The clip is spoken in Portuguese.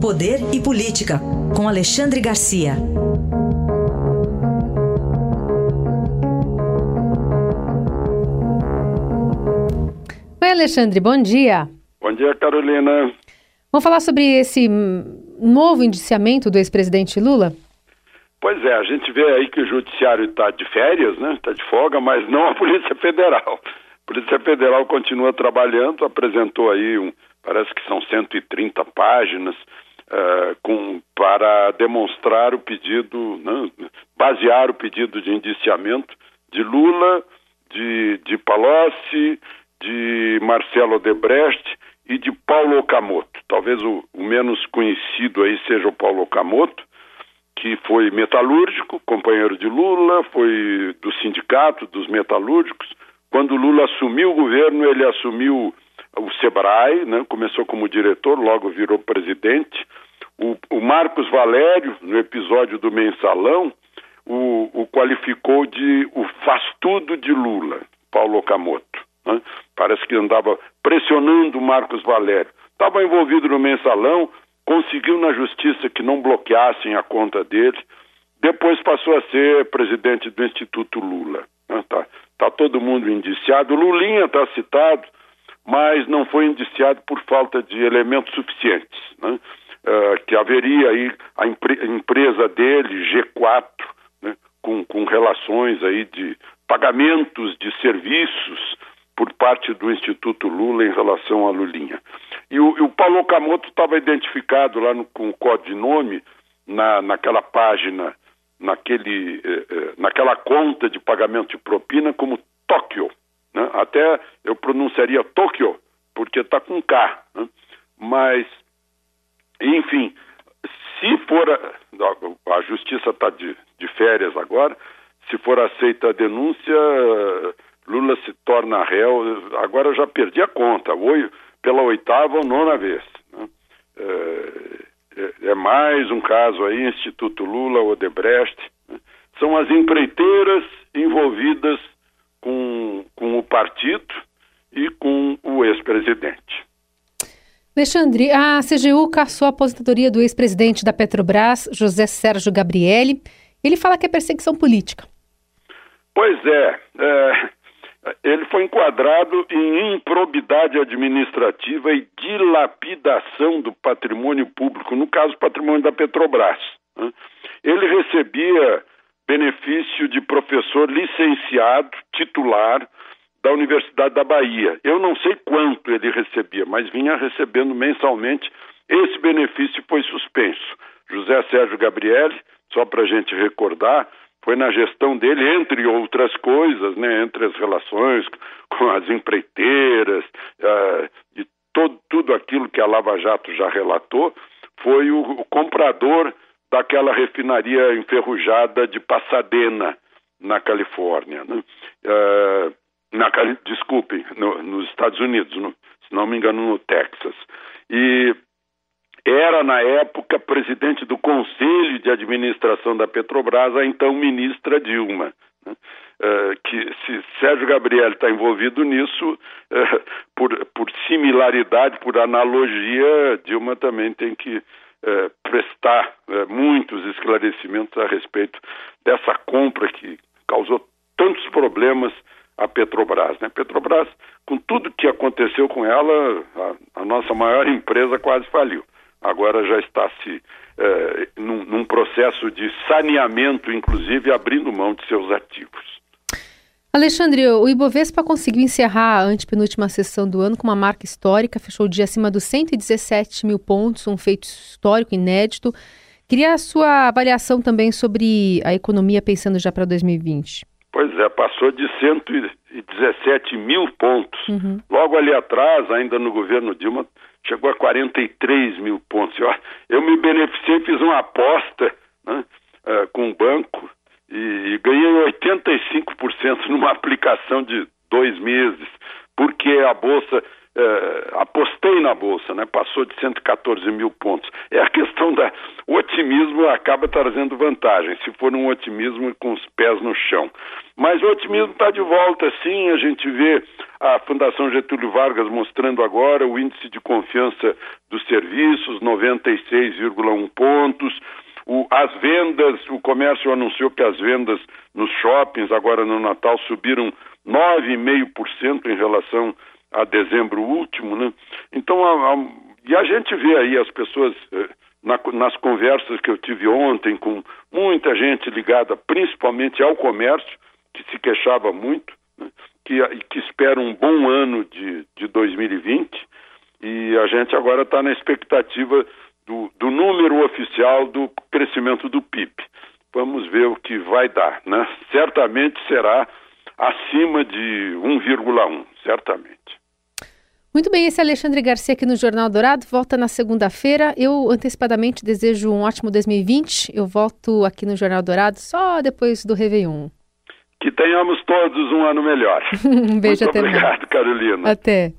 Poder e Política, com Alexandre Garcia. Oi, Alexandre, bom dia. Bom dia, Carolina. Vamos falar sobre esse novo indiciamento do ex-presidente Lula? Pois é, a gente vê aí que o judiciário está de férias, né? Está de folga, mas não a Polícia Federal. A Polícia Federal continua trabalhando, apresentou aí, um, parece que são 130 páginas, uh, com, para demonstrar o pedido, né? basear o pedido de indiciamento de Lula, de, de Palocci, de Marcelo Odebrecht e de Paulo Okamoto. Talvez o, o menos conhecido aí seja o Paulo Okamoto, que foi metalúrgico, companheiro de Lula, foi do sindicato dos metalúrgicos. Quando Lula assumiu o governo, ele assumiu o Sebrae, né? começou como diretor, logo virou presidente. O, o Marcos Valério, no episódio do Mensalão, o, o, qualificou de o faz tudo de Lula, Paulo Okamoto. Né? Parece que andava pressionando o Marcos Valério. Estava envolvido no mensalão, conseguiu na justiça que não bloqueassem a conta dele, depois passou a ser presidente do Instituto Lula. Está tá todo mundo indiciado. Lulinha está citado, mas não foi indiciado por falta de elementos suficientes. Né? Uh, que haveria aí a empre empresa dele, G4, né? com, com relações aí de pagamentos de serviços por parte do Instituto Lula em relação a Lulinha. E o, o Paulo Okamoto estava identificado lá no, com o codinome na, naquela página, naquele, eh, eh, naquela conta de pagamento de propina como Tóquio. Né? Até eu pronunciaria Tóquio, porque está com K. Né? Mas, enfim, se for. A, a justiça está de, de férias agora, se for aceita a denúncia Lula se torna réu, agora eu já perdi a conta, Oi, pela oitava ou nona vez. Né? É, é, é, mais um caso aí, Instituto Lula, Odebrecht. Né? São as empreiteiras envolvidas com, com o partido e com o ex-presidente. Alexandre, a CGU caçou a aposentadoria do ex-presidente da Petrobras, José Sérgio Gabrielli. Ele fala que é perseguição política. Pois é, é ele foi enquadrado em improbidade administrativa e dilapidação do patrimônio público, no caso, patrimônio da Petrobras. Né? Ele recebia benefício de professor licenciado, titular da Universidade da Bahia. Eu não sei quanto ele recebia, mas vinha recebendo mensalmente. Esse benefício foi suspenso. José Sérgio Gabrielli, só para a gente recordar, foi na gestão dele, entre outras coisas, né, entre as relações com as empreiteiras uh, e todo, tudo aquilo que a Lava Jato já relatou, foi o, o comprador daquela refinaria enferrujada de Pasadena, na Califórnia. Né? Uh, na, desculpem, no, nos Estados Unidos, no, se não me engano, no Texas. E era, na época, presidente do Conselho de Administração da Petrobras, a então ministra Dilma. Né? Uh, que se Sérgio Gabriel está envolvido nisso, uh, por, por similaridade, por analogia, Dilma também tem que uh, prestar muitos esclarecimentos a respeito dessa compra que causou tantos problemas à Petrobras. Né? Petrobras, com tudo que aconteceu com ela, a, a nossa maior empresa quase faliu agora já está se eh, num, num, processo de saneamento, inclusive abrindo mão de seus ativos. Alexandre, o Ibovespa conseguiu encerrar a antepenúltima sessão do ano com uma marca histórica, fechou o dia acima dos 117 mil pontos, um feito histórico inédito. Queria a sua avaliação também sobre a economia pensando já para 2020. Pois é, passou de 117 mil pontos. Uhum. Logo ali atrás, ainda no governo Dilma, chegou a 43 mil pontos. Eu, eu me beneficiei, fiz uma aposta né, uh, com o banco e, e ganhei 85% numa aplicação de dois meses, porque a Bolsa eh, apostei na bolsa, né? Passou de 114 mil pontos. É a questão da o otimismo acaba trazendo vantagem, se for um otimismo com os pés no chão. Mas o otimismo está de volta, sim. A gente vê a Fundação Getúlio Vargas mostrando agora o índice de confiança dos serviços, 96,1 pontos. O, as vendas, o comércio anunciou que as vendas nos shoppings agora no Natal subiram 9,5% em relação a dezembro último, né? Então, a, a, e a gente vê aí as pessoas eh, na, nas conversas que eu tive ontem com muita gente ligada principalmente ao comércio, que se queixava muito, né? que, que espera um bom ano de, de 2020, e a gente agora está na expectativa do, do número oficial do crescimento do PIB. Vamos ver o que vai dar, né? Certamente será acima de 1,1, certamente. Muito bem, esse é Alexandre Garcia aqui no Jornal Dourado. Volta na segunda-feira. Eu antecipadamente desejo um ótimo 2020. Eu volto aqui no Jornal Dourado só depois do Réveillon. Que tenhamos todos um ano melhor. um beijo Muito até obrigado, mais. Carolina. Até.